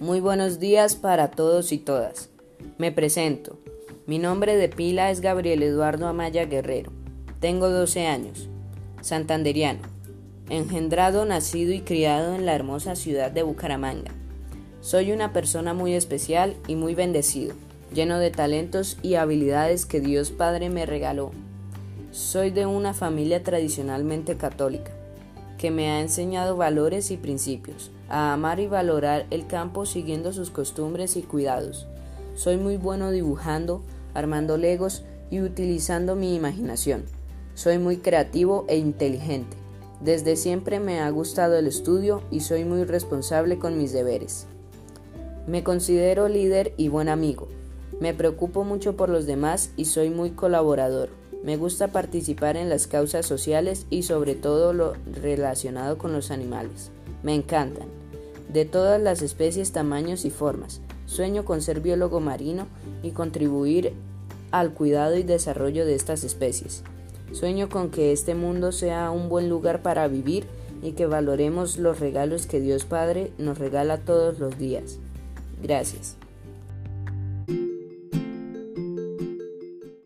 Muy buenos días para todos y todas. Me presento. Mi nombre de pila es Gabriel Eduardo Amaya Guerrero. Tengo 12 años. Santanderiano. Engendrado, nacido y criado en la hermosa ciudad de Bucaramanga. Soy una persona muy especial y muy bendecido, lleno de talentos y habilidades que Dios Padre me regaló. Soy de una familia tradicionalmente católica que me ha enseñado valores y principios, a amar y valorar el campo siguiendo sus costumbres y cuidados. Soy muy bueno dibujando, armando legos y utilizando mi imaginación. Soy muy creativo e inteligente. Desde siempre me ha gustado el estudio y soy muy responsable con mis deberes. Me considero líder y buen amigo. Me preocupo mucho por los demás y soy muy colaborador. Me gusta participar en las causas sociales y sobre todo lo relacionado con los animales. Me encantan. De todas las especies, tamaños y formas. Sueño con ser biólogo marino y contribuir al cuidado y desarrollo de estas especies. Sueño con que este mundo sea un buen lugar para vivir y que valoremos los regalos que Dios Padre nos regala todos los días. Gracias.